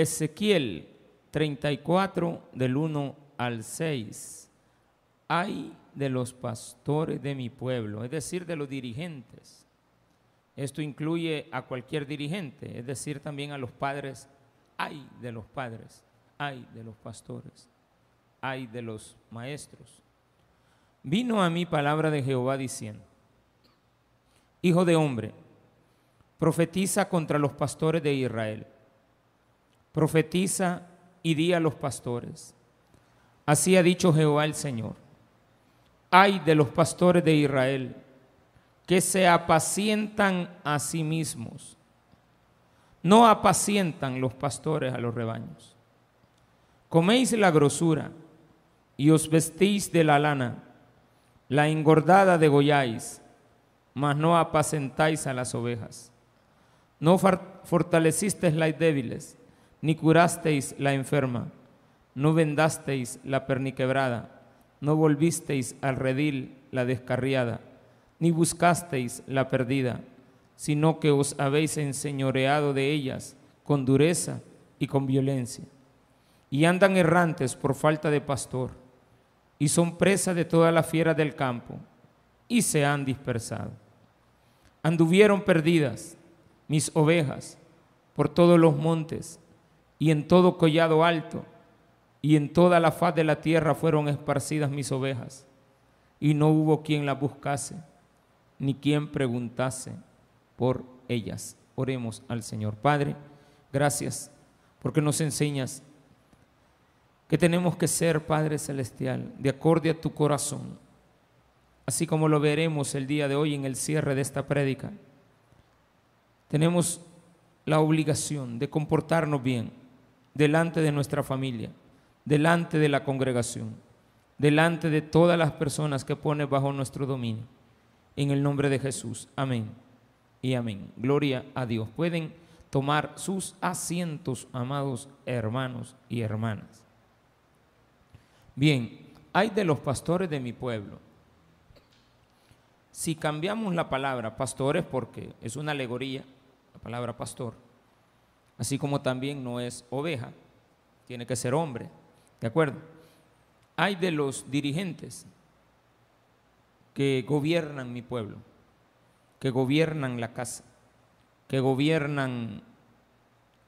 Ezequiel 34 del 1 al 6. Hay de los pastores de mi pueblo, es decir, de los dirigentes. Esto incluye a cualquier dirigente, es decir, también a los padres. Hay de los padres, hay de los pastores, hay de los maestros. Vino a mí palabra de Jehová diciendo, Hijo de hombre, profetiza contra los pastores de Israel. Profetiza y di a los pastores. Así ha dicho Jehová el Señor. Ay de los pastores de Israel, que se apacientan a sí mismos. No apacientan los pastores a los rebaños. Coméis la grosura y os vestís de la lana, la engordada degolláis, mas no apacentáis a las ovejas. No fortalecisteis las débiles, ni curasteis la enferma, no vendasteis la perniquebrada, no volvisteis al redil la descarriada, ni buscasteis la perdida, sino que os habéis enseñoreado de ellas con dureza y con violencia. Y andan errantes por falta de pastor, y son presa de toda la fiera del campo, y se han dispersado. Anduvieron perdidas mis ovejas por todos los montes y en todo collado alto, y en toda la faz de la tierra fueron esparcidas mis ovejas, y no hubo quien las buscase, ni quien preguntase por ellas. Oremos al Señor. Padre, gracias porque nos enseñas que tenemos que ser, Padre Celestial, de acorde a tu corazón, así como lo veremos el día de hoy en el cierre de esta prédica. Tenemos la obligación de comportarnos bien delante de nuestra familia, delante de la congregación, delante de todas las personas que pone bajo nuestro dominio. En el nombre de Jesús. Amén y amén. Gloria a Dios. Pueden tomar sus asientos, amados hermanos y hermanas. Bien, hay de los pastores de mi pueblo. Si cambiamos la palabra pastores, porque es una alegoría, la palabra pastor, así como también no es oveja, tiene que ser hombre, ¿de acuerdo? Hay de los dirigentes que gobiernan mi pueblo, que gobiernan la casa, que gobiernan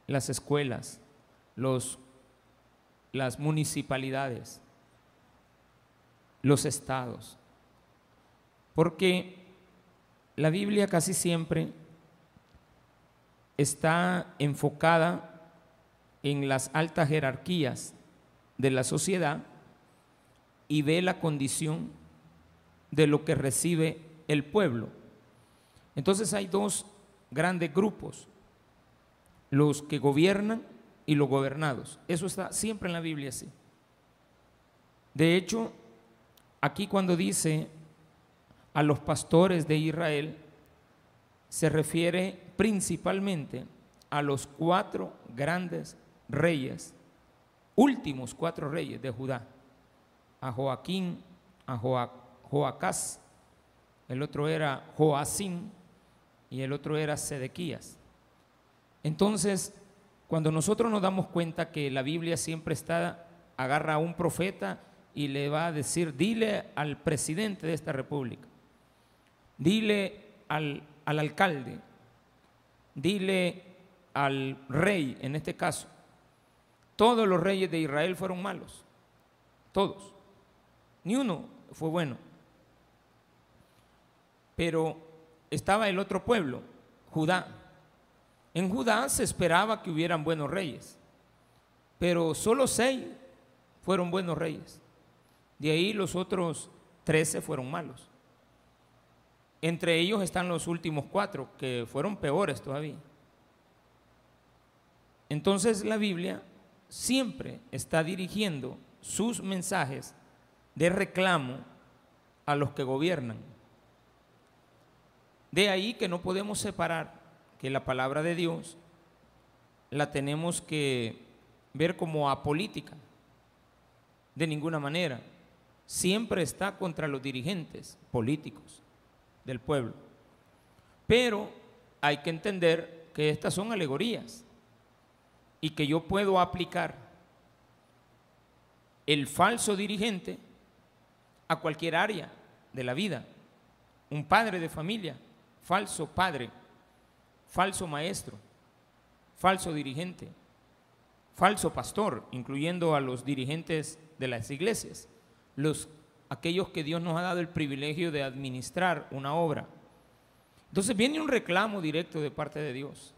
las escuelas, los, las municipalidades, los estados. Porque la Biblia casi siempre está enfocada en las altas jerarquías de la sociedad y ve la condición de lo que recibe el pueblo. Entonces hay dos grandes grupos, los que gobiernan y los gobernados. Eso está siempre en la Biblia así. De hecho, aquí cuando dice a los pastores de Israel, se refiere principalmente a los cuatro grandes reyes, últimos cuatro reyes de Judá, a Joaquín, a Joacás, el otro era Joacín y el otro era Sedequías. Entonces, cuando nosotros nos damos cuenta que la Biblia siempre está, agarra a un profeta y le va a decir, dile al presidente de esta república, dile al, al alcalde, dile al rey, en este caso, todos los reyes de Israel fueron malos, todos, ni uno fue bueno. Pero estaba el otro pueblo, Judá. En Judá se esperaba que hubieran buenos reyes, pero solo seis fueron buenos reyes. De ahí los otros trece fueron malos. Entre ellos están los últimos cuatro, que fueron peores todavía. Entonces la Biblia siempre está dirigiendo sus mensajes de reclamo a los que gobiernan. De ahí que no podemos separar que la palabra de Dios la tenemos que ver como apolítica. De ninguna manera. Siempre está contra los dirigentes políticos del pueblo. Pero hay que entender que estas son alegorías. y que yo puedo aplicar el falso dirigente a cualquier área de la vida. Un padre de familia, falso padre, falso maestro, falso dirigente, falso pastor, incluyendo a los dirigentes de las iglesias, los, aquellos que Dios nos ha dado el privilegio de administrar una obra. Entonces viene un reclamo directo de parte de Dios.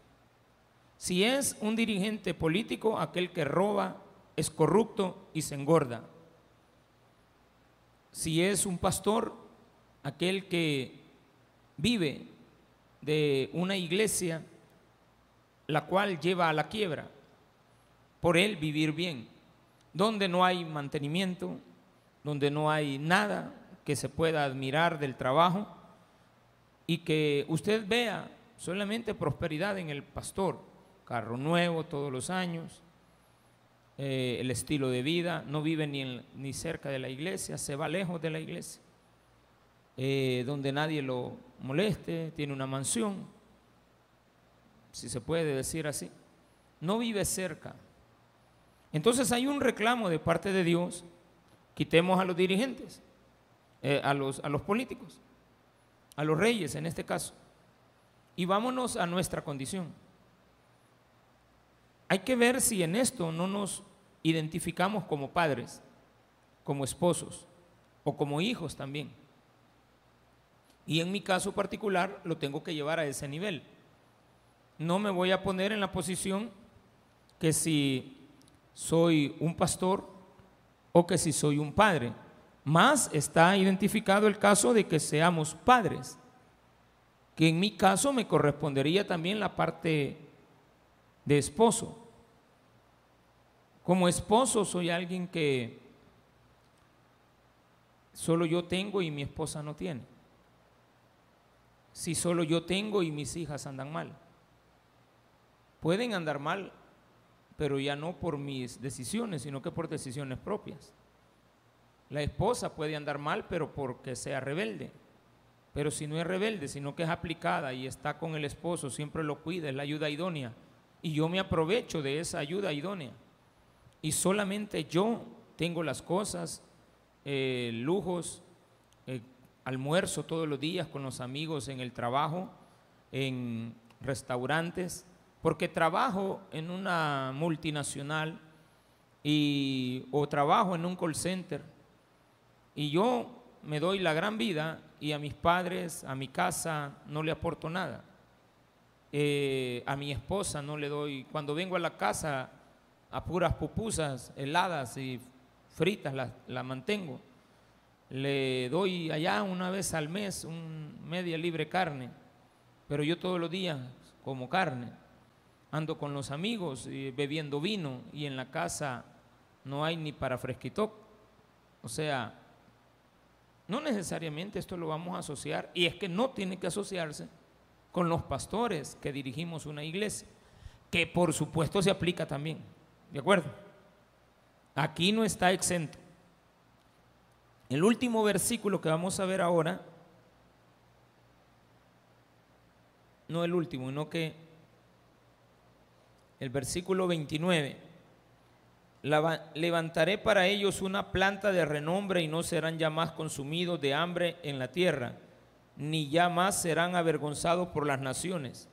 Si es un dirigente político, aquel que roba, es corrupto y se engorda. Si es un pastor, aquel que vive de una iglesia la cual lleva a la quiebra, por él vivir bien, donde no hay mantenimiento, donde no hay nada que se pueda admirar del trabajo y que usted vea solamente prosperidad en el pastor, carro nuevo todos los años, eh, el estilo de vida, no vive ni, ni cerca de la iglesia, se va lejos de la iglesia, eh, donde nadie lo moleste, tiene una mansión, si se puede decir así, no vive cerca. Entonces hay un reclamo de parte de Dios, quitemos a los dirigentes, eh, a, los, a los políticos, a los reyes en este caso, y vámonos a nuestra condición. Hay que ver si en esto no nos identificamos como padres, como esposos o como hijos también. Y en mi caso particular lo tengo que llevar a ese nivel no me voy a poner en la posición que si soy un pastor o que si soy un padre. Más está identificado el caso de que seamos padres, que en mi caso me correspondería también la parte de esposo. Como esposo soy alguien que solo yo tengo y mi esposa no tiene. Si solo yo tengo y mis hijas andan mal pueden andar mal, pero ya no por mis decisiones, sino que por decisiones propias. La esposa puede andar mal, pero porque sea rebelde. Pero si no es rebelde, sino que es aplicada y está con el esposo, siempre lo cuida, es la ayuda idónea. Y yo me aprovecho de esa ayuda idónea. Y solamente yo tengo las cosas, eh, lujos, eh, almuerzo todos los días con los amigos en el trabajo, en restaurantes, porque trabajo en una multinacional y, o trabajo en un call center y yo me doy la gran vida y a mis padres, a mi casa no le aporto nada. Eh, a mi esposa no le doy, cuando vengo a la casa a puras pupusas heladas y fritas las la mantengo. Le doy allá una vez al mes un media libre carne, pero yo todos los días como carne ando con los amigos bebiendo vino y en la casa no hay ni para fresquito. O sea, no necesariamente esto lo vamos a asociar, y es que no tiene que asociarse con los pastores que dirigimos una iglesia, que por supuesto se aplica también, ¿de acuerdo? Aquí no está exento. El último versículo que vamos a ver ahora, no el último, sino que el versículo 29. Levantaré para ellos una planta de renombre y no serán ya más consumidos de hambre en la tierra, ni ya más serán avergonzados por las naciones.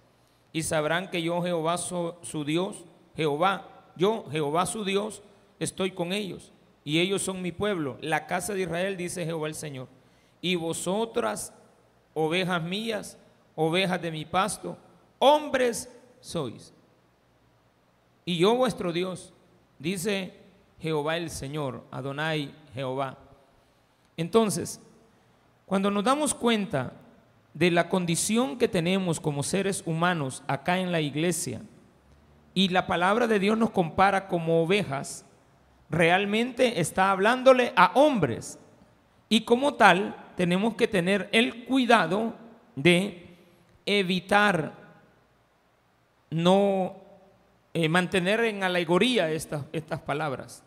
Y sabrán que yo Jehová su Dios, Jehová, yo Jehová su Dios, estoy con ellos. Y ellos son mi pueblo, la casa de Israel, dice Jehová el Señor. Y vosotras, ovejas mías, ovejas de mi pasto, hombres sois y yo vuestro Dios, dice Jehová el Señor, Adonai Jehová. Entonces, cuando nos damos cuenta de la condición que tenemos como seres humanos acá en la iglesia, y la palabra de Dios nos compara como ovejas, realmente está hablándole a hombres. Y como tal, tenemos que tener el cuidado de evitar no eh, mantener en alegoría estas, estas palabras.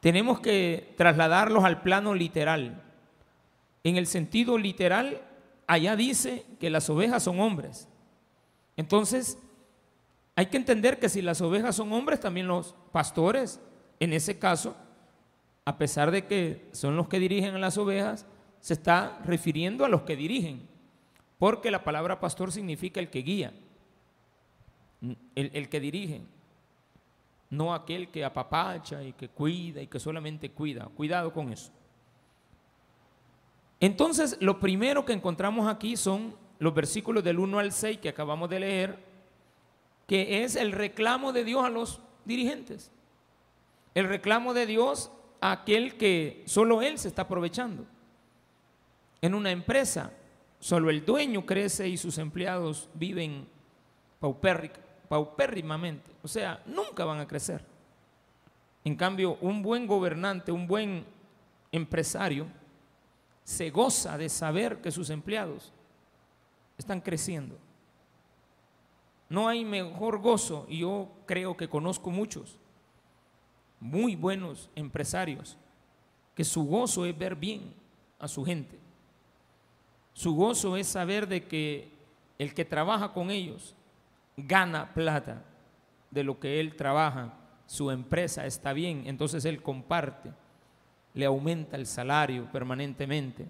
Tenemos que trasladarlos al plano literal. En el sentido literal, allá dice que las ovejas son hombres. Entonces, Hay que entender que si las ovejas son hombres, también los pastores, en ese caso, a pesar de que son los que dirigen a las ovejas, se está refiriendo a los que dirigen, porque la palabra pastor significa el que guía, el, el que dirige, no aquel que apapacha y que cuida y que solamente cuida. Cuidado con eso. Entonces, lo primero que encontramos aquí son los versículos del 1 al 6 que acabamos de leer, que es el reclamo de Dios a los dirigentes. El reclamo de Dios a aquel que solo Él se está aprovechando. En una empresa, solo el dueño crece y sus empleados viven paupérrimamente. O sea, nunca van a crecer. En cambio, un buen gobernante, un buen empresario, se goza de saber que sus empleados están creciendo. No hay mejor gozo, y yo creo que conozco muchos muy buenos empresarios, que su gozo es ver bien a su gente. Su gozo es saber de que el que trabaja con ellos gana plata de lo que él trabaja, su empresa está bien, entonces él comparte le aumenta el salario permanentemente,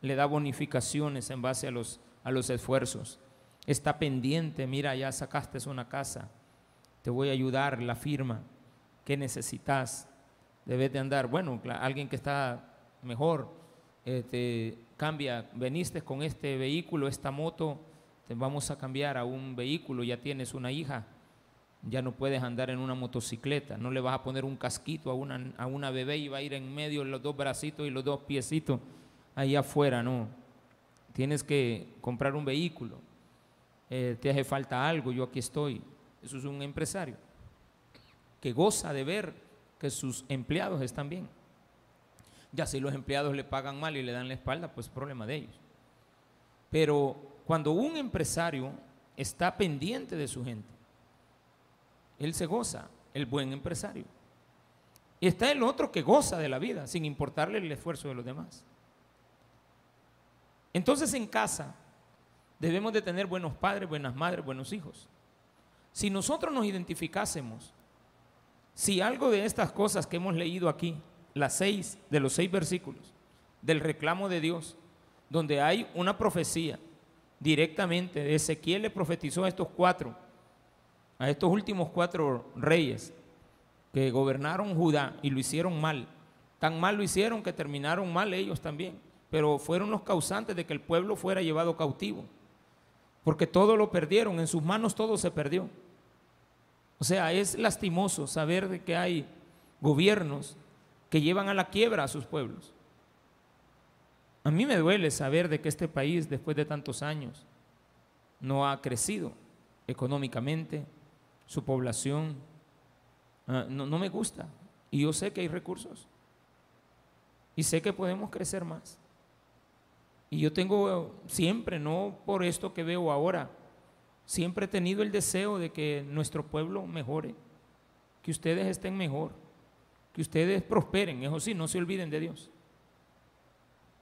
le da bonificaciones en base a los, a los esfuerzos. Está pendiente, mira, ya sacaste una casa, te voy a ayudar, la firma, ¿qué necesitas? Debes de andar, bueno, alguien que está mejor, eh, te cambia, veniste con este vehículo, esta moto, te vamos a cambiar a un vehículo, ya tienes una hija, ya no puedes andar en una motocicleta, no le vas a poner un casquito a una, a una bebé y va a ir en medio los dos bracitos y los dos piecitos ahí afuera, no. Tienes que comprar un vehículo, eh, te hace falta algo, yo aquí estoy. Eso es un empresario que goza de ver que sus empleados están bien. Ya si los empleados le pagan mal y le dan la espalda, pues problema de ellos. Pero cuando un empresario está pendiente de su gente, él se goza, el buen empresario. Y está el otro que goza de la vida, sin importarle el esfuerzo de los demás. Entonces en casa debemos de tener buenos padres, buenas madres, buenos hijos. Si nosotros nos identificásemos, si algo de estas cosas que hemos leído aquí, las seis de los seis versículos del reclamo de Dios, donde hay una profecía directamente, Ezequiel le profetizó a estos cuatro a estos últimos cuatro reyes que gobernaron Judá y lo hicieron mal. Tan mal lo hicieron que terminaron mal ellos también, pero fueron los causantes de que el pueblo fuera llevado cautivo, porque todo lo perdieron, en sus manos todo se perdió. O sea, es lastimoso saber de que hay gobiernos que llevan a la quiebra a sus pueblos. A mí me duele saber de que este país, después de tantos años, no ha crecido económicamente, su población. Ah, no, no me gusta. Y yo sé que hay recursos. Y sé que podemos crecer más. Y yo tengo siempre, no por esto que veo ahora, siempre he tenido el deseo de que nuestro pueblo mejore, que ustedes estén mejor, que ustedes prosperen, eso sí, no se olviden de Dios.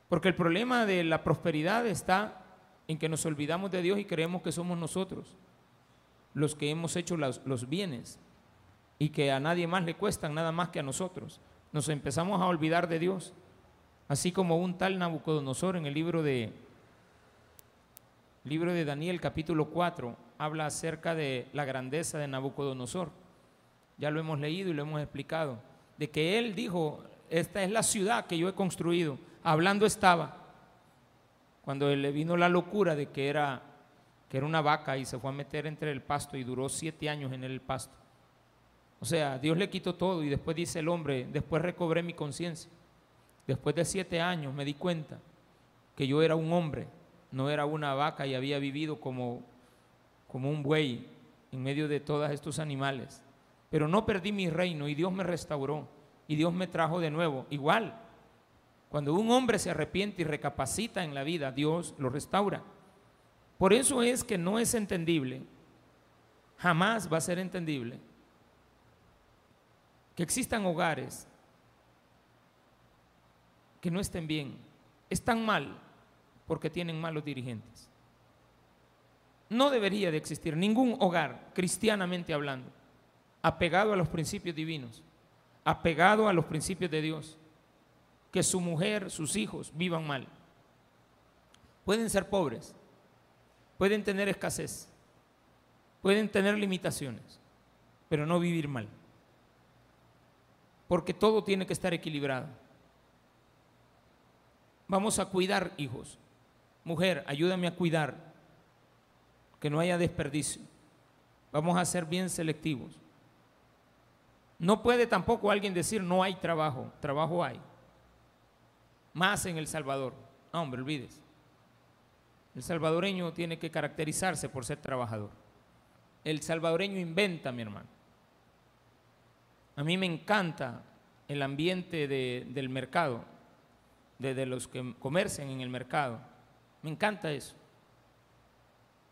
Porque el problema de la prosperidad está en que nos olvidamos de Dios y creemos que somos nosotros los que hemos hecho los, bienes y que a nadie más le cuestan nada más que a nosotros. Nos empezamos a olvidar de Dios, así como un tal Nabucodonosor en el libro de libro de Daniel capítulo 4 habla acerca de la grandeza de Nabucodonosor. Ya lo hemos leído y lo hemos explicado, de que él dijo, esta es la ciudad que yo he construido. Hablando estaba cuando le vino la locura de que era que era una vaca y se fue a meter entre el pasto y duró siete años en el pasto. O sea, Dios le quitó todo y después dice el hombre, después recobré mi conciencia. Después de siete años me di cuenta que yo era un hombre, no era una vaca y había vivido como, como un buey en medio de todos estos animales. Pero no perdí mi reino y Dios me restauró y Dios me trajo de nuevo. Igual, cuando un hombre se arrepiente y recapacita en la vida, Dios lo restaura. Por eso es que no es entendible, jamás va a ser entendible, que existan hogares que no estén bien. Están mal porque tienen malos dirigentes. No debería de existir ningún hogar, cristianamente hablando, apegado a los principios divinos, apegado a los principios de Dios, que su mujer, sus hijos vivan mal. Pueden ser pobres, pueden tener escasez, pueden tener limitaciones, pero no vivir mal. Porque todo tiene que estar equilibrado. Vamos a cuidar hijos. Mujer, ayúdame a cuidar, que no haya desperdicio. Vamos a ser bien selectivos. No puede tampoco alguien decir no hay trabajo, trabajo hay. Más en El Salvador. No, hombre, olvides. El salvadoreño tiene que caracterizarse por ser trabajador. El salvadoreño inventa, mi hermano. A mí me encanta el ambiente del mercado, de, los que comercian en el mercado. Me encanta eso.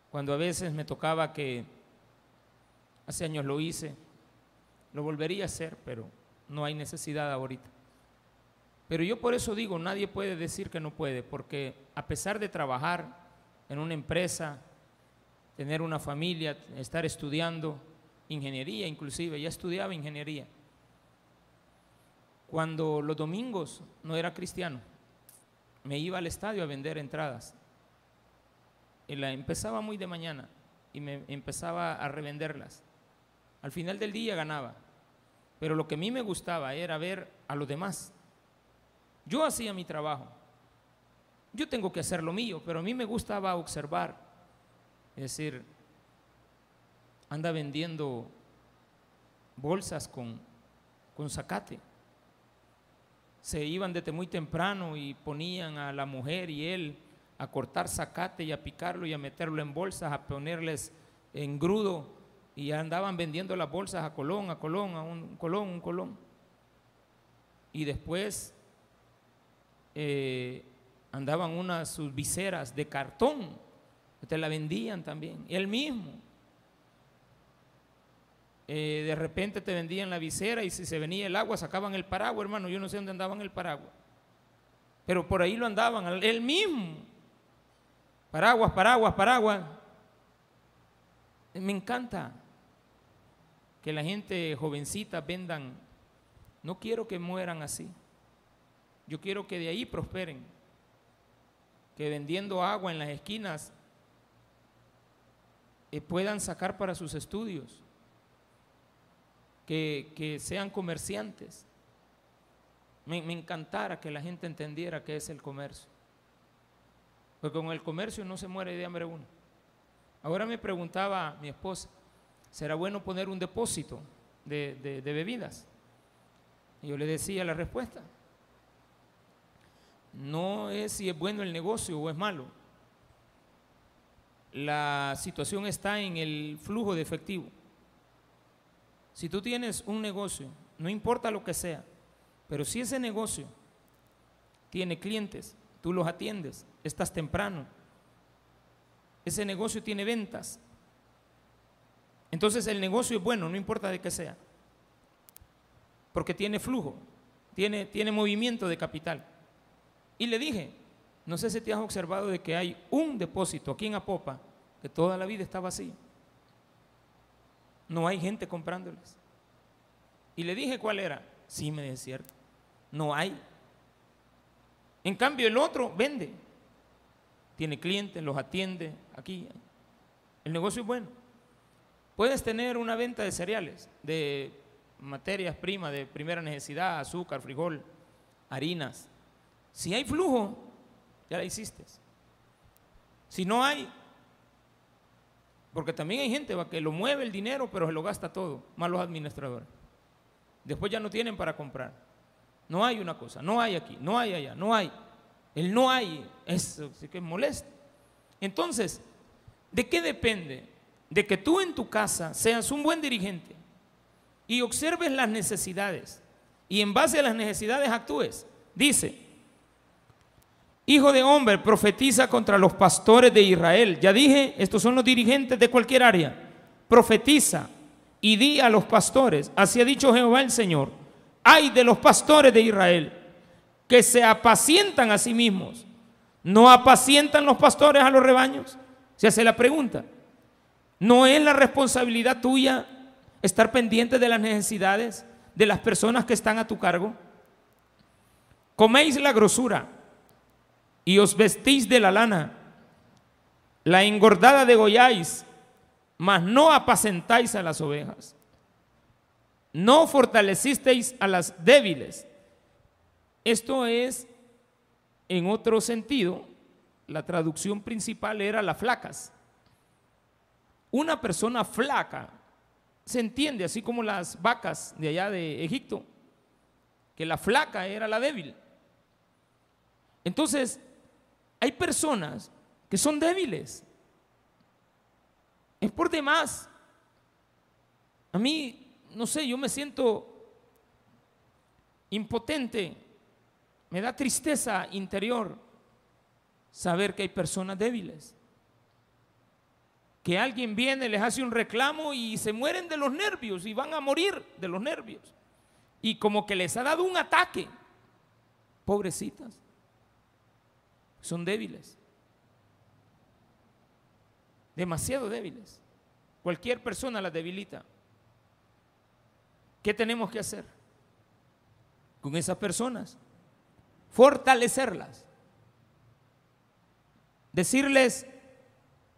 Cuando a veces me tocaba que, hace años lo hice, lo volvería a hacer, pero no hay necesidad ahorita. Pero yo por eso digo, nadie puede decir que no puede, porque a pesar de trabajar en una empresa, tener una familia, estar estudiando ingeniería inclusive, ya estudiaba ingeniería. Cuando los domingos no era cristiano, me iba al estadio a vender entradas. Y la empezaba muy de mañana y me empezaba a revenderlas. Al final del día ganaba. Pero lo que a mí me gustaba era ver a los demás. Yo hacía mi trabajo. Yo tengo que hacer lo mío, pero a mí me gustaba observar. Es decir, anda vendiendo bolsas con, con zacate se iban desde muy temprano y ponían a la mujer y él a cortar zacate y a picarlo y a meterlo en bolsas, a ponerles en grudo y andaban vendiendo las bolsas a Colón, a Colón, a un Colón, un Colón. Y después eh, andaban unas sus viseras de cartón, te la vendían también, él mismo. Eh, de repente te vendían la visera y si se venía el agua sacaban el paraguas, hermano, yo no sé dónde andaban el paraguas. Pero por ahí lo andaban, él mismo. Paraguas, paraguas, paraguas. Me encanta que la gente jovencita vendan. No quiero que mueran así. Yo quiero que de ahí prosperen. Que vendiendo agua en las esquinas eh, puedan sacar para sus estudios que, sean comerciantes. Me, me, encantara que la gente entendiera qué es el comercio. Porque con el comercio no se muere de hambre uno. Ahora me preguntaba mi esposa, ¿será bueno poner un depósito de, de bebidas? Y yo le decía la respuesta. No es si es bueno el negocio o es malo. La situación está en el flujo de efectivo. Si tú tienes un negocio, no importa lo que sea, pero si ese negocio tiene clientes, tú los atiendes, estás temprano, ese negocio tiene ventas, entonces el negocio es bueno, no importa de qué sea, porque tiene flujo, tiene, tiene movimiento de capital. Y le dije, no sé si te has observado de que hay un depósito aquí en Apopa que toda la vida está vacío. No hay gente comprándoles. Y le dije cuál era. Sí, me es. No hay. En cambio, el otro vende. Tiene clientes, los atiende. Aquí. El negocio es bueno. Puedes tener una venta de cereales, de materias primas de primera necesidad, azúcar, frijol, harinas. Si hay flujo, ya la hiciste. Si no hay, porque también hay gente que lo mueve el dinero, pero se lo gasta todo, más los administradores. Después ya no tienen para comprar. No hay una cosa, no hay aquí, no hay allá, no hay. El no hay, eso sí que es molesto. Entonces, ¿de qué depende? De que tú en tu casa seas un buen dirigente y observes las necesidades y en base a las necesidades actúes. Dice, Hijo de hombre, profetiza contra los pastores de Israel. Ya dije, estos son los dirigentes de cualquier área. Profetiza y di a los pastores, así ha dicho Jehová el Señor, hay de los pastores de Israel que se apacientan a sí mismos. ¿No apacientan los pastores a los rebaños? Se hace la pregunta. No es la responsabilidad tuya estar pendiente de las necesidades de las personas que están a tu cargo. Coméis la grosura y os vestís de la lana. La engordada degolláis, mas no apacentáis a las ovejas. No fortalecisteis a las débiles. Esto es, en otro sentido, la traducción principal era las flacas. Una persona flaca se entiende, así como las vacas de allá de Egipto, que la flaca era la débil. Entonces, hay personas que son débiles. Es por demás. A mí, no sé, yo me siento impotente, me da tristeza interior saber que hay personas débiles. Que alguien viene, les hace un reclamo y se mueren de los nervios y van a morir de los nervios. Y como que les ha dado un ataque. Pobrecitas. Son débiles. Demasiado débiles. Cualquier persona las debilita. ¿Qué tenemos que hacer con esas personas? Fortalecerlas. Decirles,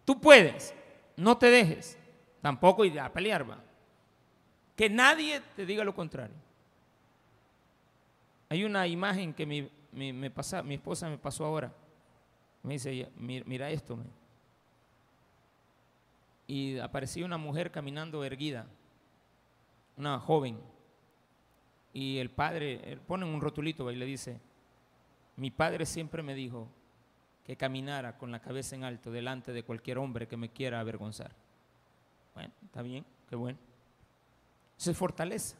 tú puedes, no te dejes, tampoco ir a pelear, va. Que nadie te diga lo contrario. Hay una imagen que mi, me pasa, mi esposa me pasó ahora. Me dice, mira esto. Y apareció una mujer caminando erguida, una joven. Y el padre, pone un rotulito y le dice, mi padre siempre me dijo, que caminara con la cabeza en alto delante de cualquier hombre que me quiera avergonzar. Bueno, está bien, qué bueno. Se fortaleza.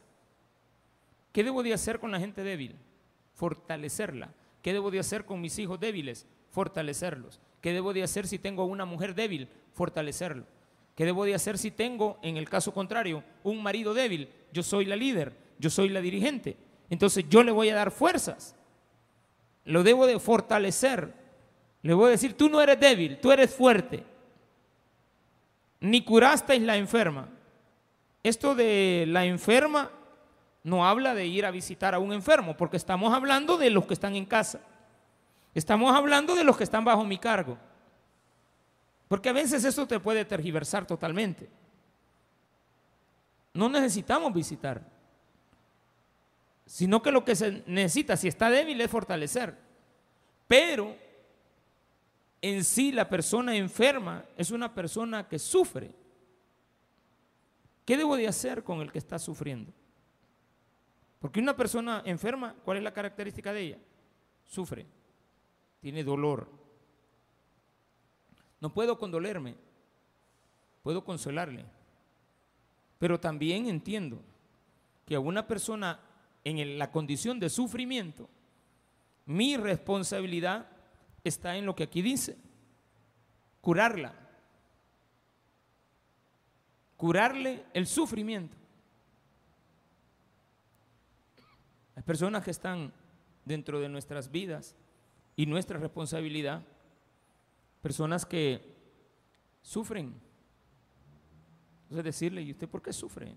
¿Qué debo de hacer con la gente débil? Fortalecerla. ¿Qué debo de hacer con mis hijos débiles? Fortalecerlos. ¿Qué debo de hacer si tengo una mujer débil? Fortalecerlo. ¿Qué debo de hacer si tengo, en el caso contrario, un marido débil? Yo soy la líder, yo soy la dirigente. Entonces yo le voy a dar fuerzas. Lo debo de fortalecer le voy a decir, tú no eres débil, tú eres fuerte. Ni curasteis la enferma. Esto de la enferma no habla de ir a visitar a un enfermo, porque estamos hablando de los que están en casa. Estamos hablando de los que están bajo mi cargo. Porque a veces eso te puede tergiversar totalmente. No necesitamos visitar, sino que lo que se necesita, si está débil, es fortalecer. Pero en sí la persona enferma es una persona que sufre. ¿Qué debo de hacer con el que está sufriendo? Porque una persona enferma, ¿cuál es la característica de ella? Sufre, tiene dolor. No puedo condolerme, puedo consolarle. Pero también entiendo que a una persona en la condición de sufrimiento, mi responsabilidad está en lo que aquí dice, curarla, curarle el sufrimiento. Hay personas que están dentro de nuestras vidas y nuestra responsabilidad, personas que sufren. Entonces decirle, ¿y usted por qué sufre?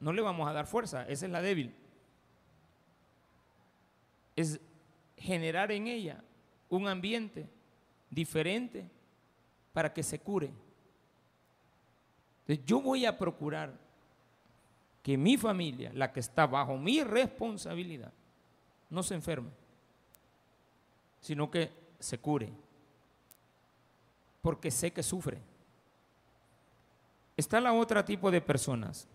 No le vamos a dar fuerza, esa es la débil. Es generar en ella un ambiente diferente para que se cure. Entonces yo voy a procurar que mi familia, la que está bajo mi responsabilidad, no se enferme, sino que se cure, porque sé que sufre. Está la otra tipo de personas.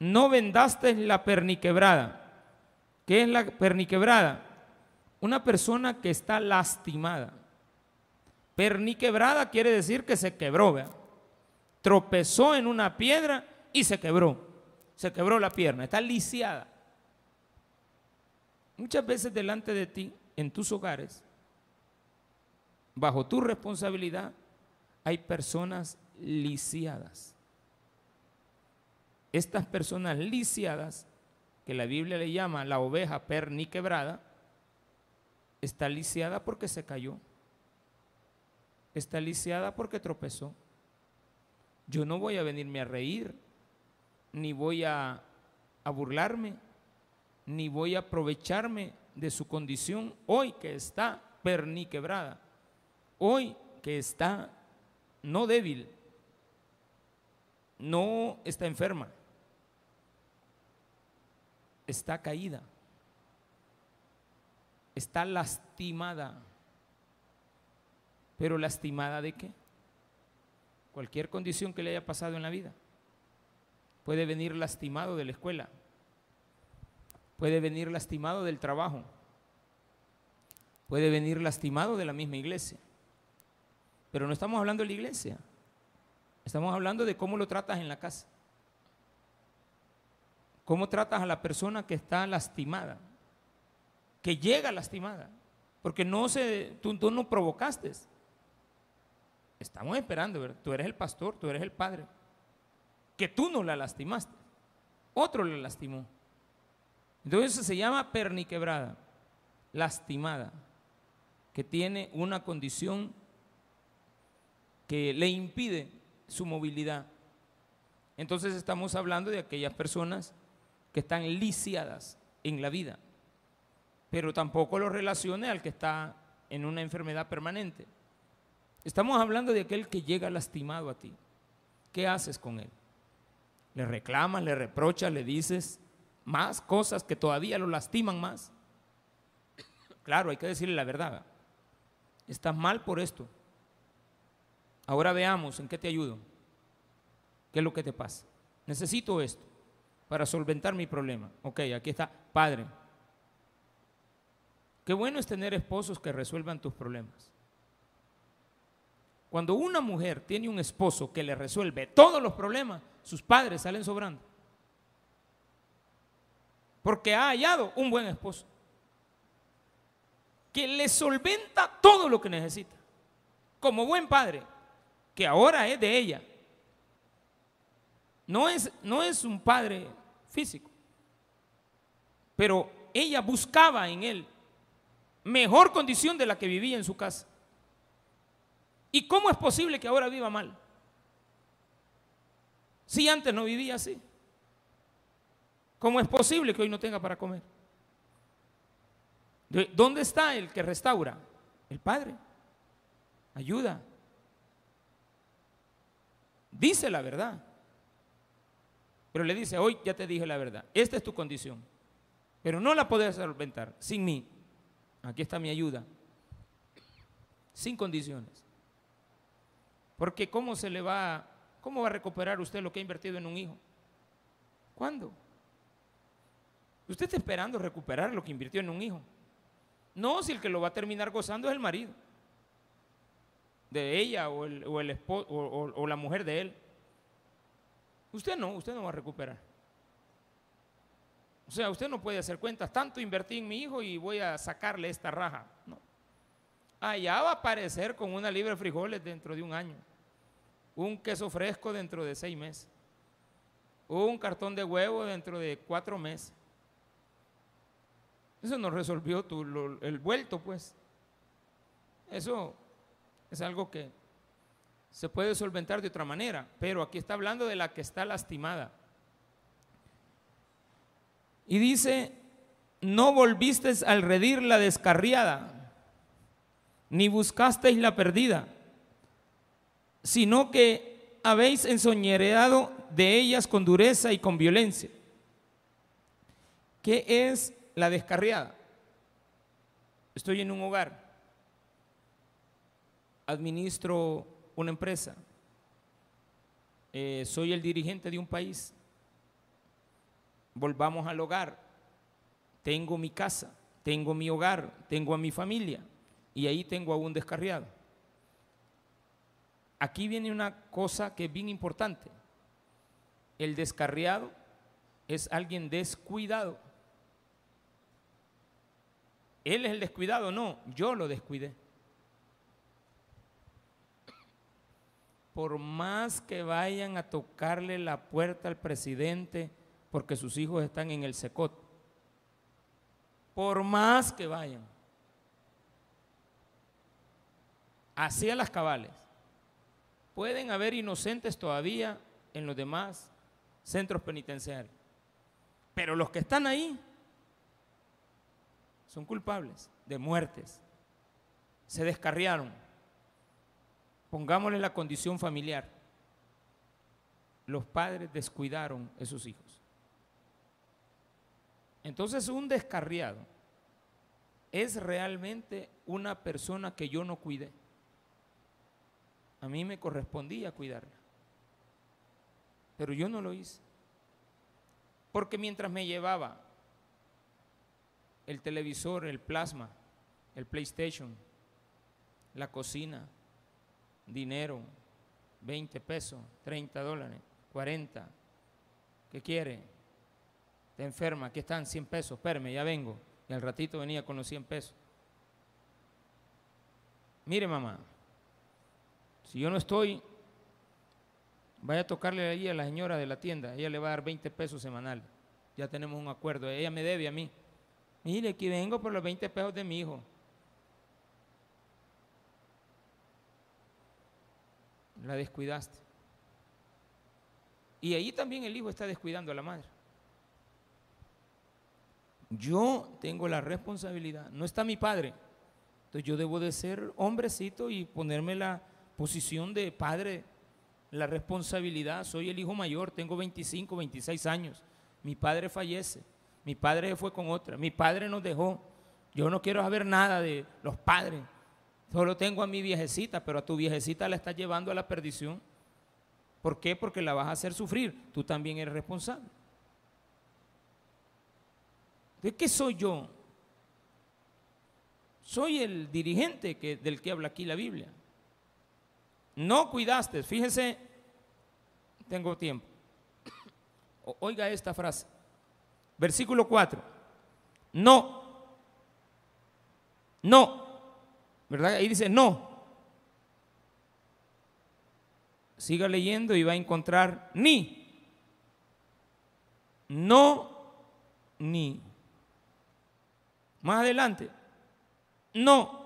No vendaste la perniquebrada. ¿Qué es la perniquebrada? Una persona que está lastimada. Perniquebrada quiere decir que se quebró, Tropezó en una piedra y se quebró. Se quebró la pierna, está lisiada. Muchas veces delante de ti, en tus hogares, bajo tu responsabilidad, hay personas lisiadas. Estas personas lisiadas, que la Biblia le llama la oveja perniquebrada, Está lisiada porque se cayó. Está lisiada porque tropezó. yo no voy a venirme a reír, ni voy a, a burlarme, ni voy a aprovecharme de su condición hoy que está perniquebrada, hoy que está no débil, no está enferma, está caída, está lastimada. ¿Pero lastimada de qué? Cualquier condición que le haya pasado en la vida. Puede venir lastimado de la escuela, puede venir lastimado del trabajo, puede venir lastimado de la misma iglesia. Pero no estamos hablando de la iglesia, estamos hablando de cómo lo tratas en la casa. ¿Cómo tratas a la persona que está lastimada? Que llega lastimada. Porque no se, tú, tú no provocaste. Estamos esperando, ¿verdad? Tú eres el pastor, tú eres el padre. Que tú no la lastimaste. Otro la lastimó. Entonces se llama perniquebrada, lastimada, que tiene una condición que le impide su movilidad. Entonces estamos hablando de aquellas personas que están lisiadas en la vida, pero tampoco lo relacione al que está en una enfermedad permanente. Estamos hablando de aquel que llega lastimado a ti. ¿Qué haces con él? Le reclamas, le reprochas, le dices más cosas que todavía lo lastiman más. Claro, hay que decirle la verdad. Estás mal por esto. Ahora veamos en qué te ayudo. ¿Qué es lo que te pasa? Necesito esto para solventar mi problema. Ok, aquí está. Padre, qué bueno es tener esposos que resuelvan tus problemas. Cuando una mujer tiene un esposo que le resuelve todos los problemas, sus padres salen sobrando. Porque ha hallado un buen esposo que le solventa todo lo que necesita. Como buen padre, que ahora es de ella. No es, no es un padre físico. Pero ella buscaba en él mejor condición de la que vivía en su casa. ¿Y cómo es posible que ahora viva mal? Si antes no vivía así. ¿Cómo es posible que hoy no tenga para comer? ¿Dónde está el que restaura? El Padre. Ayuda. Dice la verdad. Pero le dice, hoy ya te dije la verdad, esta es tu condición, pero no la puedes solventar sin mí. Aquí está mi ayuda, sin condiciones. Porque ¿cómo se le va, cómo va a recuperar usted lo que ha invertido en un hijo? ¿Cuándo? Usted está esperando recuperar lo que invirtió en un hijo. No, si el que lo va a terminar gozando es el marido de ella o, el, o, el o la mujer de él. Usted no, usted no va a recuperar. O sea, usted no puede hacer cuentas, tanto invertí en mi hijo y voy a sacarle esta raja. No. Allá va a aparecer con una libra de frijoles dentro de un año, un queso fresco dentro de seis meses, un cartón de huevo dentro de cuatro meses. Eso no resolvió tu, el vuelto, pues. Eso es algo que se puede solventar de otra manera, pero aquí está hablando de la que está lastimada. Y dice, no volvisteis al redir la descarriada, ni buscasteis la perdida, sino que habéis ensoñereado de ellas con dureza y con violencia. ¿Qué es la descarriada? Estoy en un hogar, administro una empresa, eh, soy el dirigente de un país, volvamos al hogar, tengo mi casa, tengo mi hogar, tengo a mi familia y ahí tengo a un descarriado. Aquí viene una cosa que es bien importante. El descarriado es alguien descuidado. Él es el descuidado, no, yo lo descuidé. por más que vayan a tocarle la puerta al presidente porque sus hijos están en el secot, por más que vayan, así a las cabales, Pueden haber inocentes todavía en los demás centros penitenciarios. Pero los que están ahí son culpables de muertes. Se descarriaron. Pongámosle la condición familiar. Los padres descuidaron a sus hijos. Entonces un descarriado es realmente una persona que yo no cuidé. A mí me correspondía cuidarla. Pero yo no lo hice. Porque mientras me llevaba el televisor, el plasma, el PlayStation, la cocina, dinero, 20 pesos, 30 dólares, 40, ¿qué quiere? Te enferma, aquí están 100 pesos, espérame, ya vengo. Y al ratito venía con los 100 pesos. Mire mamá, si yo no estoy, vaya a tocarle ahí a la señora de la tienda, ella le va a dar 20 pesos semanal. Ya tenemos un acuerdo, ella me debe a mí. Mire, aquí vengo por los 20 pesos de mi hijo. La descuidaste. Y ahí también el hijo está descuidando a la madre. Yo tengo la responsabilidad, no está mi padre. Entonces yo debo de ser hombrecito y ponerme la posición de padre, la responsabilidad. Soy el hijo mayor, tengo 25, 26 años. Mi padre fallece, mi padre fue con otra, mi padre nos dejó. Yo no quiero saber nada de los padres. Solo tengo a mi viejecita, pero a tu viejecita la estás llevando a la perdición. ¿Por qué? Porque la vas a hacer sufrir. Tú también eres responsable. ¿De qué soy yo? Soy el dirigente que, del que habla aquí la Biblia. No cuidaste, fíjese, tengo tiempo. Oiga esta frase. Versículo 4. No. No. ¿Verdad? Ahí dice no. Siga leyendo y va a encontrar ni. No, ni. Más adelante. No.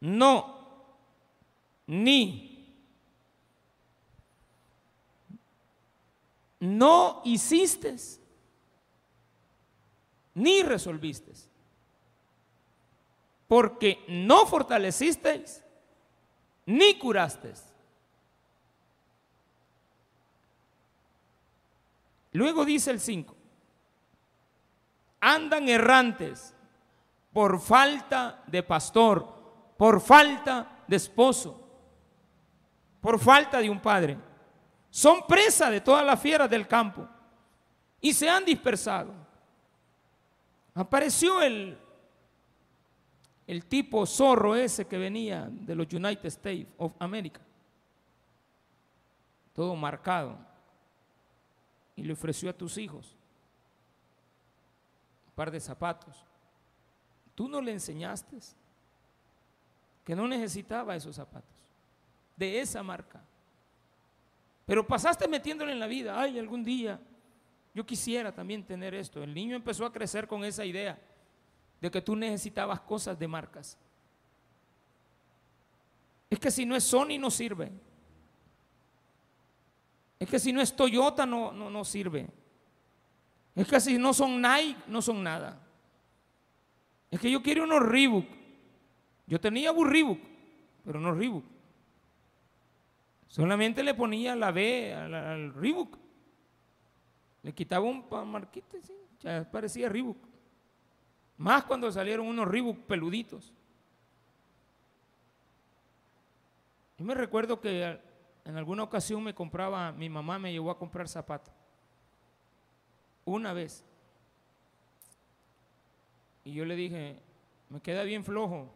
No. Ni. No hiciste. Ni resolviste. Porque no fortalecisteis ni curasteis. Luego dice el 5 andan errantes por falta de pastor, por falta de esposo, por falta de un padre. Son presa de todas las fieras del campo y se han dispersado. Apareció el, el tipo zorro ese que venía de los United States of America, todo marcado, y le ofreció a tus hijos par de zapatos. Tú no le enseñaste que no necesitaba esos zapatos, de esa marca. Pero pasaste metiéndole en la vida, ay, algún día yo quisiera también tener esto. El niño empezó a crecer con esa idea de que tú necesitabas cosas de marcas. Es que si no es Sony no sirve. Es que si no es Toyota no, no, no sirve. Es que si no son Nike, no son nada. Es que yo quiero unos Reebok. Yo tenía un Reebok, pero no Reebok. Solamente le ponía la B al, Reebok. Le quitaba un marquito, ya parecía Reebok. Más cuando salieron unos Reebok peluditos. Yo me recuerdo que en alguna ocasión me compraba, mi mamá me llevó a comprar zapatos una vez. Y yo le dije, me queda bien flojo.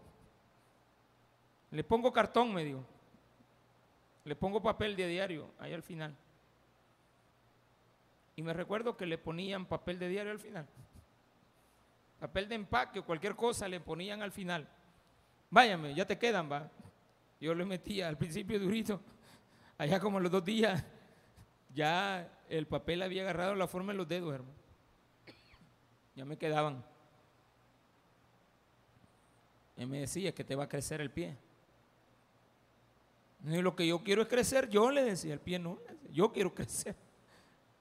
Le pongo cartón, me dijo. Le pongo papel de diario ahí al final. Y me recuerdo que le ponían papel de diario al final. Papel de empaque o cualquier cosa le ponían al final. Váyame, ya te quedan, va. Yo le metía al principio durito. Allá como los dos días ya el papel había agarrado la forma de los dedos, hermano. Ya me quedaban. Y me decía que te va a crecer el pie. Y lo que yo quiero es crecer, yo le decía, el pie no, yo quiero crecer.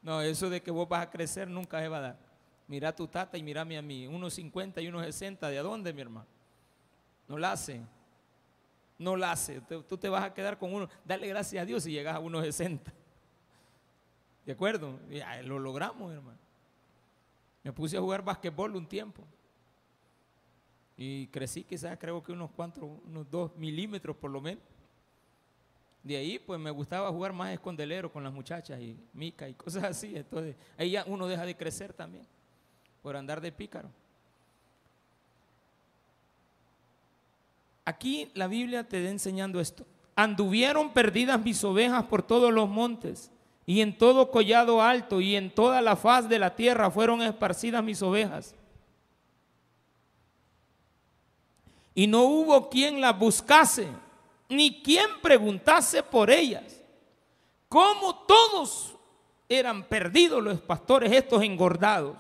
No, eso de que vos vas a crecer nunca se va a dar. Mira tu tata y mírame a mí, unos 50 y unos 60, ¿de dónde, mi hermano? No la hace. No la hace. Tú te vas a quedar con uno. Dale gracias a Dios si llegas a unos 60. ¿De acuerdo? Ya, lo logramos, hermano. Me puse a jugar basquetbol un tiempo. Y crecí quizás creo que unos cuantos, unos dos milímetros por lo menos. De ahí pues me gustaba jugar más escondelero con las muchachas y mica y cosas así. Entonces ahí ya uno deja de crecer también por andar de pícaro. Aquí la Biblia te da enseñando esto. Anduvieron perdidas mis ovejas por todos los montes y en todo collado alto y en toda la faz de la tierra fueron esparcidas mis ovejas. Y no hubo quien las buscase, ni quien preguntase por ellas. Como todos eran perdidos los pastores, estos engordados.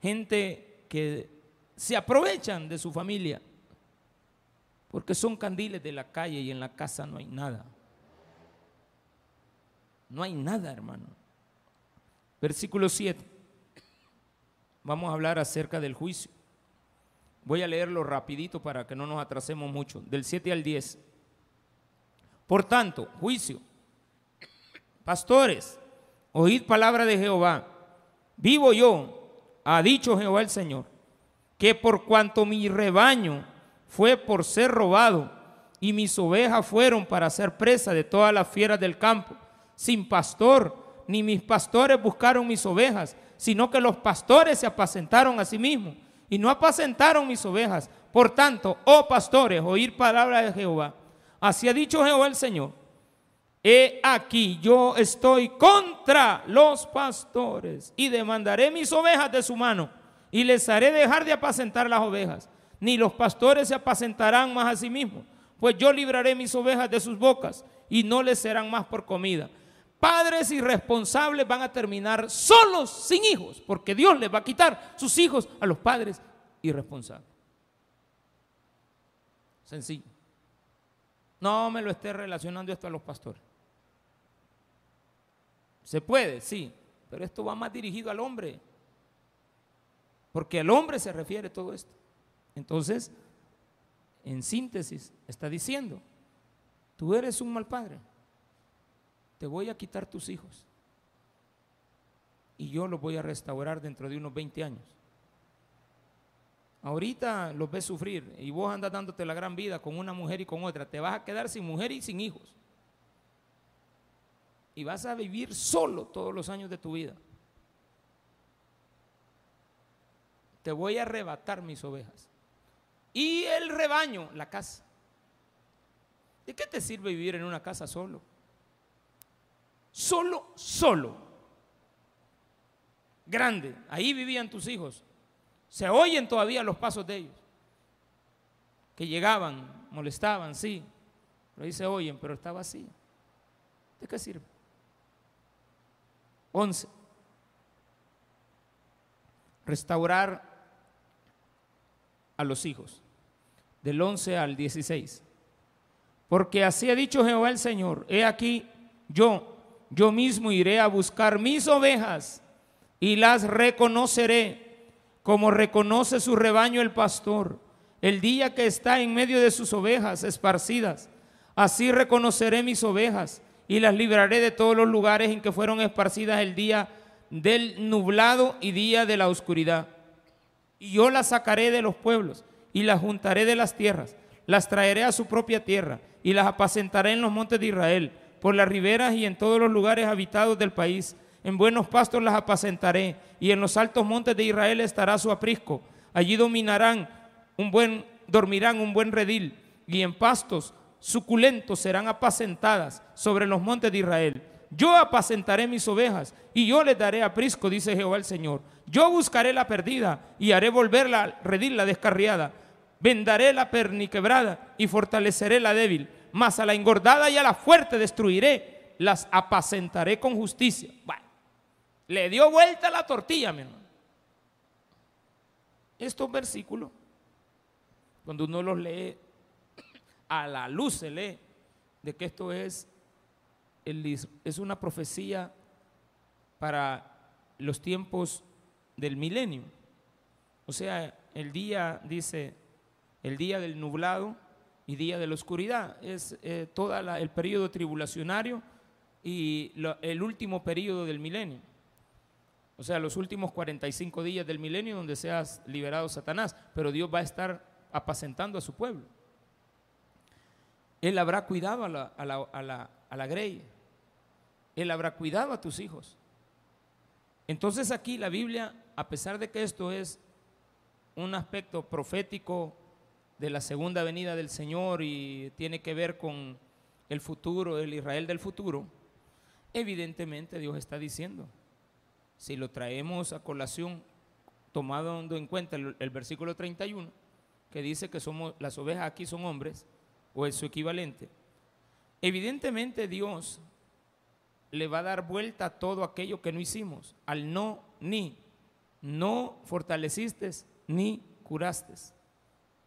Gente que se aprovechan de su familia, porque son candiles de la calle y en la casa no hay nada. No hay nada, hermano. Versículo 7. Vamos a hablar acerca del juicio. Voy a leerlo rapidito para que no nos atrasemos mucho. Del 7 al 10. Por tanto, juicio. Pastores, oíd palabra de Jehová. Vivo yo, ha dicho Jehová el Señor, que por cuanto mi rebaño fue por ser robado y mis ovejas fueron para ser presa de todas las fieras del campo, sin pastor, ni mis pastores buscaron mis ovejas, sino que los pastores se apacentaron a sí mismos y no apacentaron mis ovejas. Por tanto, oh pastores, oír palabra de Jehová. Así ha dicho Jehová el Señor. He aquí yo estoy contra los pastores y demandaré mis ovejas de su mano y les haré dejar de apacentar las ovejas. Ni los pastores se apacentarán más a sí mismos, pues yo libraré mis ovejas de sus bocas y no les serán más por comida padres irresponsables van a terminar solos, sin hijos, porque Dios les va a quitar sus hijos a los padres irresponsables. Sencillo. No me lo esté relacionando esto a los pastores. Se puede, sí, pero esto va más dirigido al hombre. Porque al hombre se refiere todo esto. Entonces, en síntesis, está diciendo, tú eres un mal padre te voy a quitar tus hijos y yo los voy a restaurar dentro de unos 20 años. Ahorita los ves sufrir y vos andas dándote la gran vida con una mujer y con otra. Te vas a quedar sin mujer y sin hijos. Y vas a vivir solo todos los años de tu vida. Te voy a arrebatar mis ovejas. Y el rebaño, la casa. ¿De qué te sirve vivir en una casa solo? Solo, solo. Grande. Ahí vivían tus hijos. Se oyen todavía los pasos de ellos. Que llegaban, molestaban, sí. Pero ahí se oyen, pero está vacío. ¿De qué sirve? 11. Restaurar a los hijos. Del 11 al 16. Porque así ha dicho Jehová el Señor. He aquí, yo yo mismo iré a buscar mis ovejas y las reconoceré, como reconoce su rebaño el pastor, el día que está en medio de sus ovejas esparcidas. Así reconoceré mis ovejas y las libraré de todos los lugares en que fueron esparcidas el día del nublado y día de la oscuridad. Y yo las sacaré de los pueblos y las juntaré de las tierras, las traeré a su propia tierra y las apacentaré en los montes de Israel por las riberas y en todos los lugares habitados del país. En buenos pastos las apacentaré, y en los altos montes de Israel estará su aprisco. Allí dominarán un buen, dormirán un buen redil, y en pastos suculentos serán apacentadas sobre los montes de Israel. Yo apacentaré mis ovejas, y yo les daré aprisco, dice Jehová el Señor. Yo buscaré la perdida, y haré volver la redil la descarriada. Vendaré la perniquebrada, y fortaleceré la débil mas a la engordada y a la fuerte destruiré, las apacentaré con justicia. Bueno, le dio vuelta la tortilla, mi hermano. Estos versículos, cuando uno los lee, a la luz se lee, de que esto es, es una profecía para los tiempos del milenio. O sea, el día, dice, el día del nublado y día de la oscuridad. Es eh, todo el periodo tribulacionario y el último periodo del milenio. O sea, los últimos 45 días del milenio donde seas liberado Satanás. Pero Dios va a estar apacentando a su pueblo. Él habrá cuidado a la, a la, a la, a la grey. Él habrá cuidado a tus hijos. Entonces aquí la Biblia, a pesar de que esto es un aspecto profético de la segunda venida del Señor y tiene que ver con el futuro, el Israel del futuro, evidentemente Dios está diciendo, si lo traemos a colación, tomando en cuenta el, versículo 31, que dice que somos, las ovejas aquí son hombres, o es su equivalente, evidentemente Dios le va a dar vuelta a todo aquello que no hicimos, al no ni, no fortaleciste ni curaste.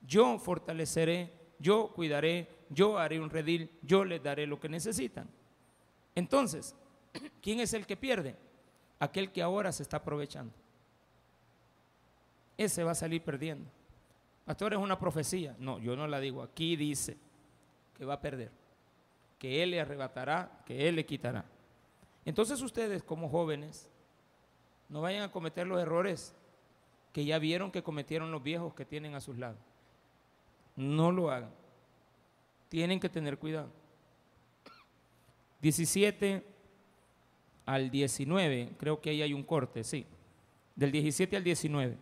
Yo fortaleceré, yo cuidaré, yo haré un redil, yo les daré lo que necesitan. Entonces, ¿quién es el que pierde? Aquel que ahora se está aprovechando. Ese va a salir perdiendo. Pastor, es una profecía. No, yo no la digo. Aquí dice que va a perder. Que Él le arrebatará, que Él le quitará. Entonces ustedes como jóvenes no vayan a cometer los errores que ya vieron que cometieron los viejos que tienen a sus lados. No lo hagan. Tienen que tener cuidado. 17 al 19, creo que ahí hay un corte, sí. Del 17 al 19.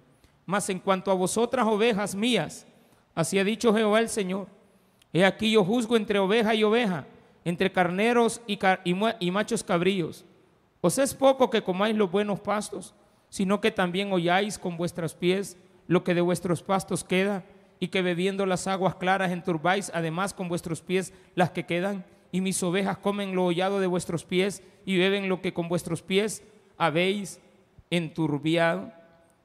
Mas en cuanto a vosotras ovejas mías, así ha dicho Jehová el Señor, he aquí yo juzgo entre oveja y oveja, entre carneros y, machos cabríos. ¿Os es poco que comáis los buenos pastos? sino que también oyáis con vuestros pies lo que de vuestros pastos queda, y que bebiendo las aguas claras enturbáis además con vuestros pies las que quedan, y mis ovejas comen lo hollado de vuestros pies y beben lo que con vuestros pies habéis enturbiado.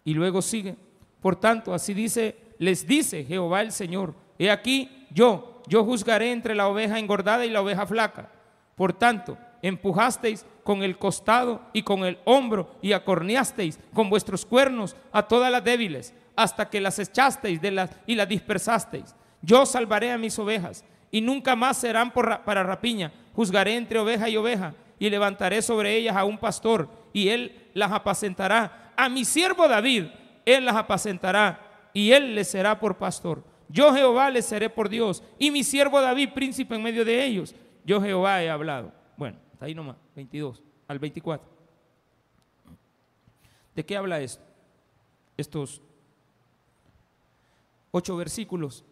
Y luego sigue. Por tanto, así dice, les dice Jehová el Señor, he aquí yo, yo juzgaré entre la oveja engordada y la oveja flaca. Por tanto, empujasteis con el costado y con el hombro y acorneasteis con vuestros cuernos a todas las débiles, hasta que las echasteis de las, y las dispersasteis. Yo salvaré a mis ovejas y nunca más serán para rapiña. Juzgaré entre oveja y oveja y levantaré sobre ellas a un pastor y él las apacentará. A mi siervo David, él las apacentará y él les será por pastor. Yo Jehová les seré por Dios y mi siervo David príncipe en medio de ellos. Yo Jehová he hablado. Bueno ahí nomás, 22 al 24. ¿De qué habla esto? Estos ocho versículos.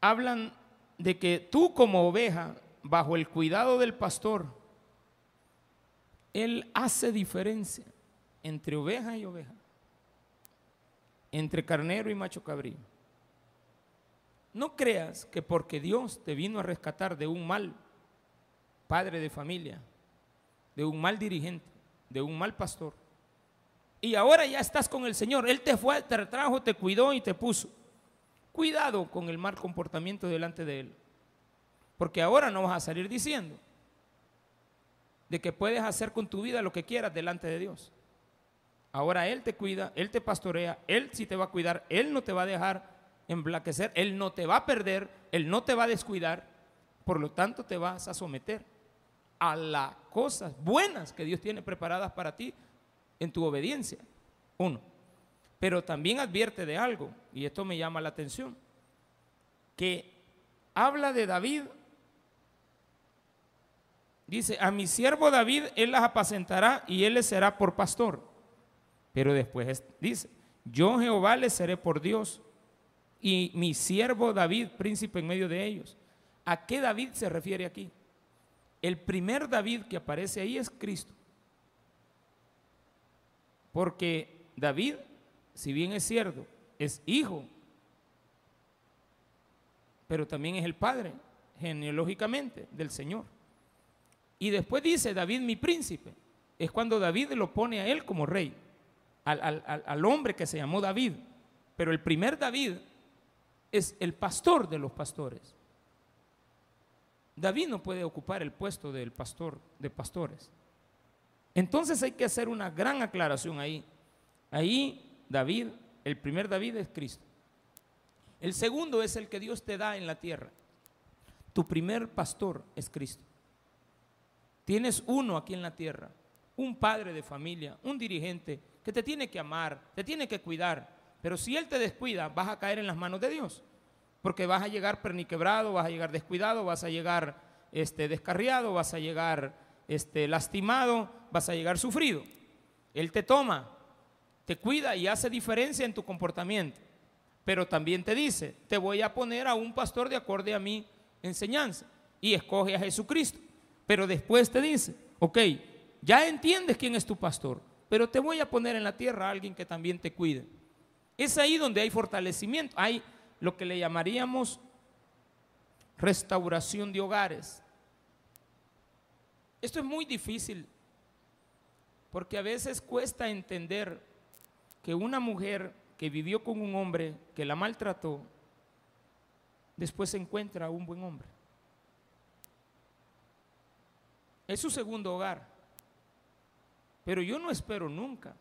Hablan de que tú como oveja, bajo el cuidado del pastor, él hace diferencia entre oveja y oveja, entre carnero y macho cabrío. No creas que porque Dios te vino a rescatar de un mal padre de familia, de un mal dirigente, de un mal pastor, y ahora ya estás con el Señor, Él te fue, te trajo, te cuidó y te puso. Cuidado con el mal comportamiento delante de Él, porque ahora no vas a salir diciendo de que puedes hacer con tu vida lo que quieras delante de Dios. Ahora Él te cuida, Él te pastorea, Él sí te va a cuidar, Él no te va a dejar emblaquecer, Él no te va a perder, Él no te va a descuidar, por lo tanto te vas a someter a las cosas buenas que Dios tiene preparadas para ti en tu obediencia. Uno. Pero también advierte de algo, y esto me llama la atención, que habla de David. Dice, a mi siervo David, él las apacentará y él les será por pastor. Pero después dice, yo Jehová les seré por Dios y mi siervo David, príncipe en medio de ellos. ¿A qué David se refiere aquí? El primer David que aparece ahí es Cristo. Porque David, si bien es cierto, es hijo, pero también es el padre, genealógicamente, del Señor. Y después dice David mi príncipe. Es cuando David lo pone a él como rey, al, al hombre que se llamó David. Pero el primer David es el pastor de los pastores. David no puede ocupar el puesto del pastor de pastores. Entonces hay que hacer una gran aclaración ahí. Ahí David, el primer David es Cristo. El segundo es el que Dios te da en la tierra. Tu primer pastor es Cristo. Tienes uno aquí en la tierra, un padre de familia, un dirigente que te tiene que amar, te tiene que cuidar. Pero si Él te descuida, vas a caer en las manos de Dios. Porque vas a llegar perniquebrado, vas a llegar descuidado, vas a llegar este, descarriado, vas a llegar este, lastimado, vas a llegar sufrido. Él te toma, te cuida y hace diferencia en tu comportamiento. Pero también te dice, te voy a poner a un pastor de acorde a mi enseñanza. Y escoge a Jesucristo. Pero después te dice, ok, ya entiendes quién es tu pastor, pero te voy a poner en la tierra a alguien que también te cuide. Es ahí donde hay fortalecimiento, hay lo que le llamaríamos restauración de hogares. Esto es muy difícil porque a veces cuesta entender que una mujer que vivió con un hombre que la maltrató, después se encuentra un buen hombre. Es su segundo hogar. Pero yo no espero nunca,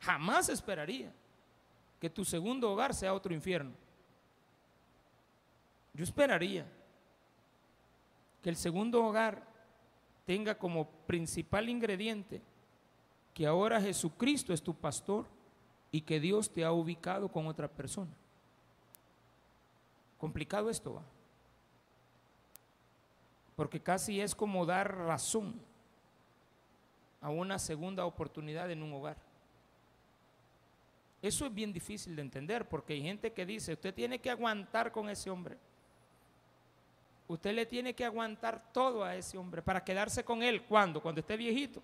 jamás esperaría que tu segundo hogar sea otro infierno. Yo esperaría que el segundo hogar tenga como principal ingrediente que ahora Jesucristo es tu pastor y que Dios te ha ubicado con otra persona. Complicado esto va. Porque casi es como dar razón a una segunda oportunidad en un hogar. Eso es bien difícil de entender porque hay gente que dice, usted tiene que aguantar con ese hombre. Usted le tiene que aguantar todo a ese hombre para quedarse con él. ¿Cuándo? Cuando esté viejito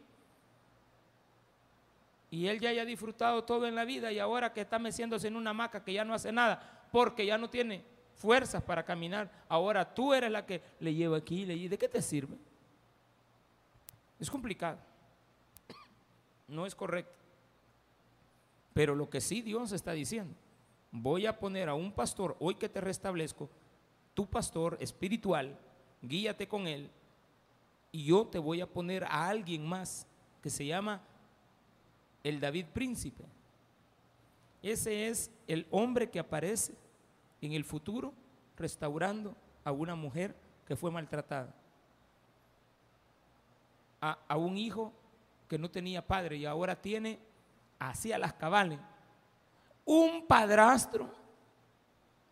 y él ya haya disfrutado todo en la vida y ahora que está meciéndose en una hamaca que ya no hace nada porque ya no tiene fuerzas para caminar, ahora tú eres la que le lleva aquí, le lleva, ¿de qué te sirve? Es complicado, no es correcto. Pero lo que sí Dios está diciendo, voy a poner a un pastor, hoy que te restablezco, tu pastor espiritual, guíate con él, y yo te voy a poner a alguien más que se llama el David príncipe. Ese es el hombre que aparece en el futuro restaurando a una mujer que fue maltratada. A, un hijo que no tenía padre y ahora tiene hacia las cabales un padrastro,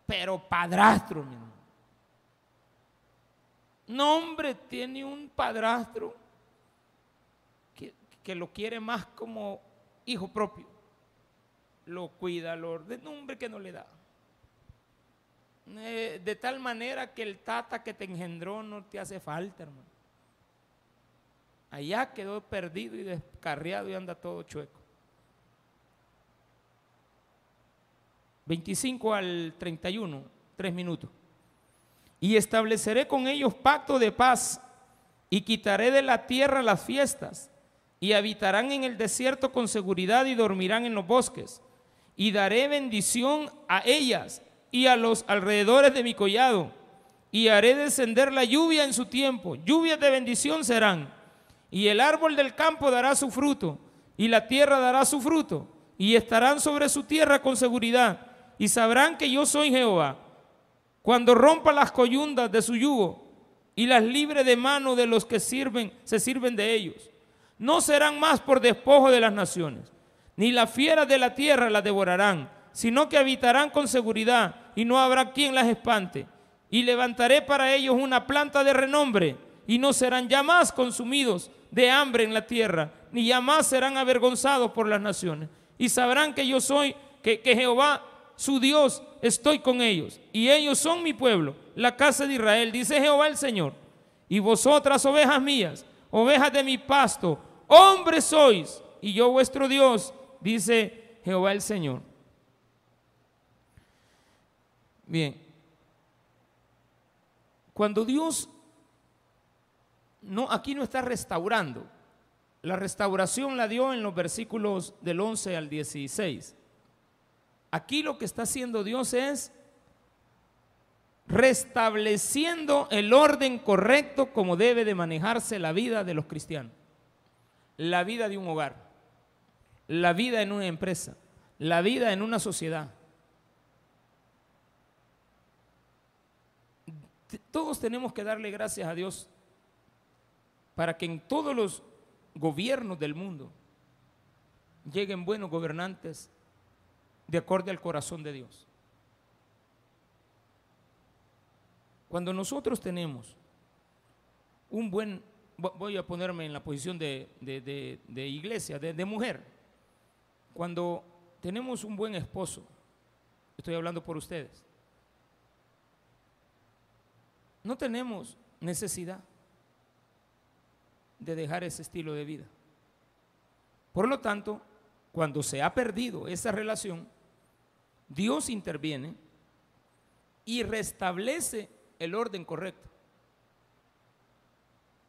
pero padrastro, mi No, hombre, tiene un padrastro que, que lo quiere más como hijo propio. Lo cuida, lo ordena, hombre que no le da. Eh, de tal manera que el tata que te engendró no te hace falta, hermano. Allá quedó perdido y descarriado y anda todo chueco. 25 al 31, tres minutos. Y estableceré con ellos pacto de paz y quitaré de la tierra las fiestas y habitarán en el desierto con seguridad y dormirán en los bosques. Y daré bendición a ellas y a los alrededores de mi collado. Y haré descender la lluvia en su tiempo. Lluvias de bendición serán. Y el árbol del campo dará su fruto. Y la tierra dará su fruto. Y estarán sobre su tierra con seguridad. Y sabrán que yo soy Jehová. Cuando rompa las coyundas de su yugo y las libre de mano de los que sirven, se sirven de ellos no serán más por despojo de las naciones, ni las fieras de la tierra las devorarán, sino que habitarán con seguridad y no habrá quien las espante. Y levantaré para ellos una planta de renombre y no serán ya más consumidos de hambre en la tierra, ni ya más serán avergonzados por las naciones. Y sabrán que yo soy, que, que Jehová, su Dios, estoy con ellos. Y ellos son mi pueblo, la casa de Israel, dice Jehová el Señor. Y vosotras, ovejas mías, ovejas de mi pasto, hombres sois, y yo vuestro Dios, dice Jehová el Señor. Bien, cuando Dios no, aquí no está restaurando, la restauración la dio en los versículos del 11 al 16. Aquí lo que está haciendo Dios es restableciendo el orden correcto como debe de manejarse la vida de los cristianos. La vida de un hogar, la vida en una empresa, la vida en una sociedad. Todos tenemos que darle gracias a Dios para que en todos los gobiernos del mundo lleguen buenos gobernantes de acuerdo al corazón de Dios. Cuando nosotros tenemos un buen, voy a ponerme en la posición de, iglesia, de, de mujer, cuando tenemos un buen esposo, estoy hablando por ustedes, no tenemos necesidad de dejar ese estilo de vida. Por lo tanto, cuando se ha perdido esa relación, Dios interviene y restablece el orden correcto.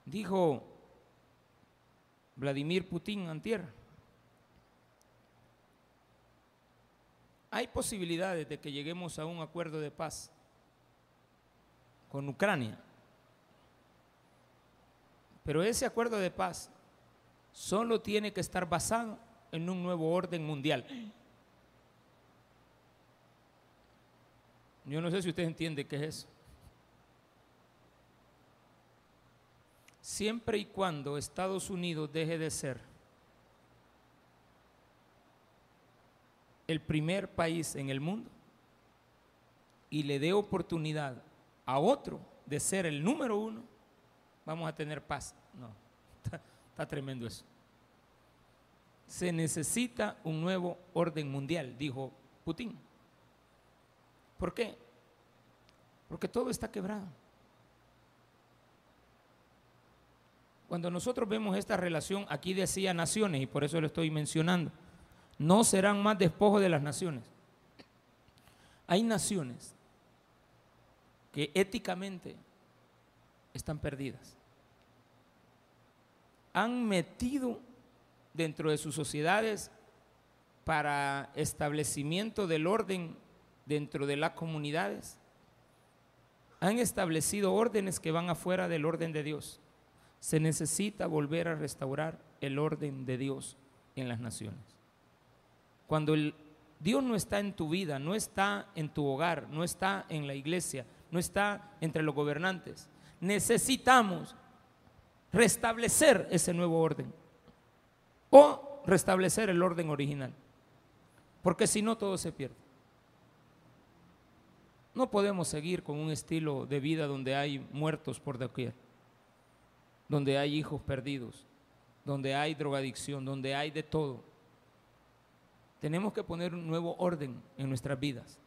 Dijo Vladimir Putin antier, hay posibilidades de que lleguemos a un acuerdo de paz con Ucrania. Pero ese acuerdo de paz solo tiene que estar basado en un nuevo orden mundial. Yo no sé si usted entiende qué es eso. Siempre y cuando Estados Unidos deje de ser el primer país en el mundo y le dé oportunidad a otro de ser el número uno, vamos a tener paz. No, está, tremendo eso. Se necesita un nuevo orden mundial, dijo Putin. ¿Por qué? Porque todo está quebrado. Cuando nosotros vemos esta relación, aquí decía naciones, y por eso lo estoy mencionando, no serán más despojos de las naciones. Hay naciones que éticamente están perdidas. Han metido dentro de sus sociedades para establecimiento del orden dentro de las comunidades. Han establecido órdenes que van afuera del orden de Dios. Se necesita volver a restaurar el orden de Dios en las naciones. Cuando el Dios no está en tu vida, no está en tu hogar, no está en la iglesia, no está entre los gobernantes. Necesitamos restablecer ese nuevo orden o restablecer el orden original, porque si no todo se pierde. No podemos seguir con un estilo de vida donde hay muertos por doquier, donde hay hijos perdidos, donde hay drogadicción, donde hay de todo. Tenemos que poner un nuevo orden en nuestras vidas.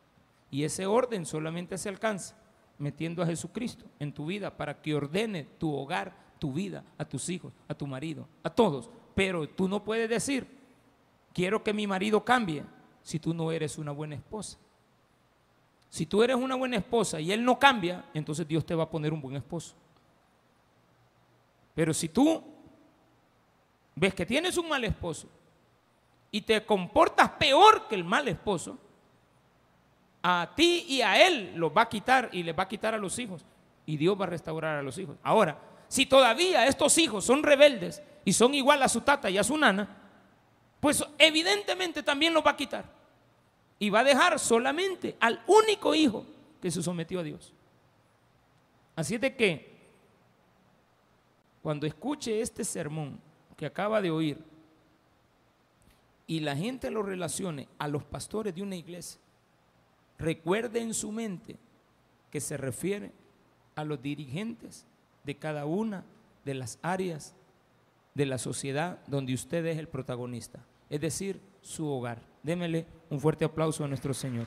Y ese orden solamente se alcanza metiendo a Jesucristo en tu vida para que ordene tu hogar, tu vida, a tus hijos, a tu marido, a todos. Pero tú no puedes decir, quiero que mi marido cambie si tú no eres una buena esposa. Si tú eres una buena esposa y él no cambia, entonces Dios te va a poner un buen esposo. Pero si tú ves que tienes un mal esposo y te comportas peor que el mal esposo, a ti y a él los va a quitar y les va a quitar a los hijos. Y Dios va a restaurar a los hijos. Ahora, si todavía estos hijos son rebeldes y son igual a su tata y a su nana, pues evidentemente también los va a quitar. Y va a dejar solamente al único hijo que se sometió a Dios. Así es de que cuando escuche este sermón que acaba de oír y la gente lo relacione a los pastores de una iglesia, recuerde en su mente que se refiere a los dirigentes de cada una de las áreas de la sociedad donde usted es el protagonista, es decir, su hogar. Démele un fuerte aplauso a nuestro Señor.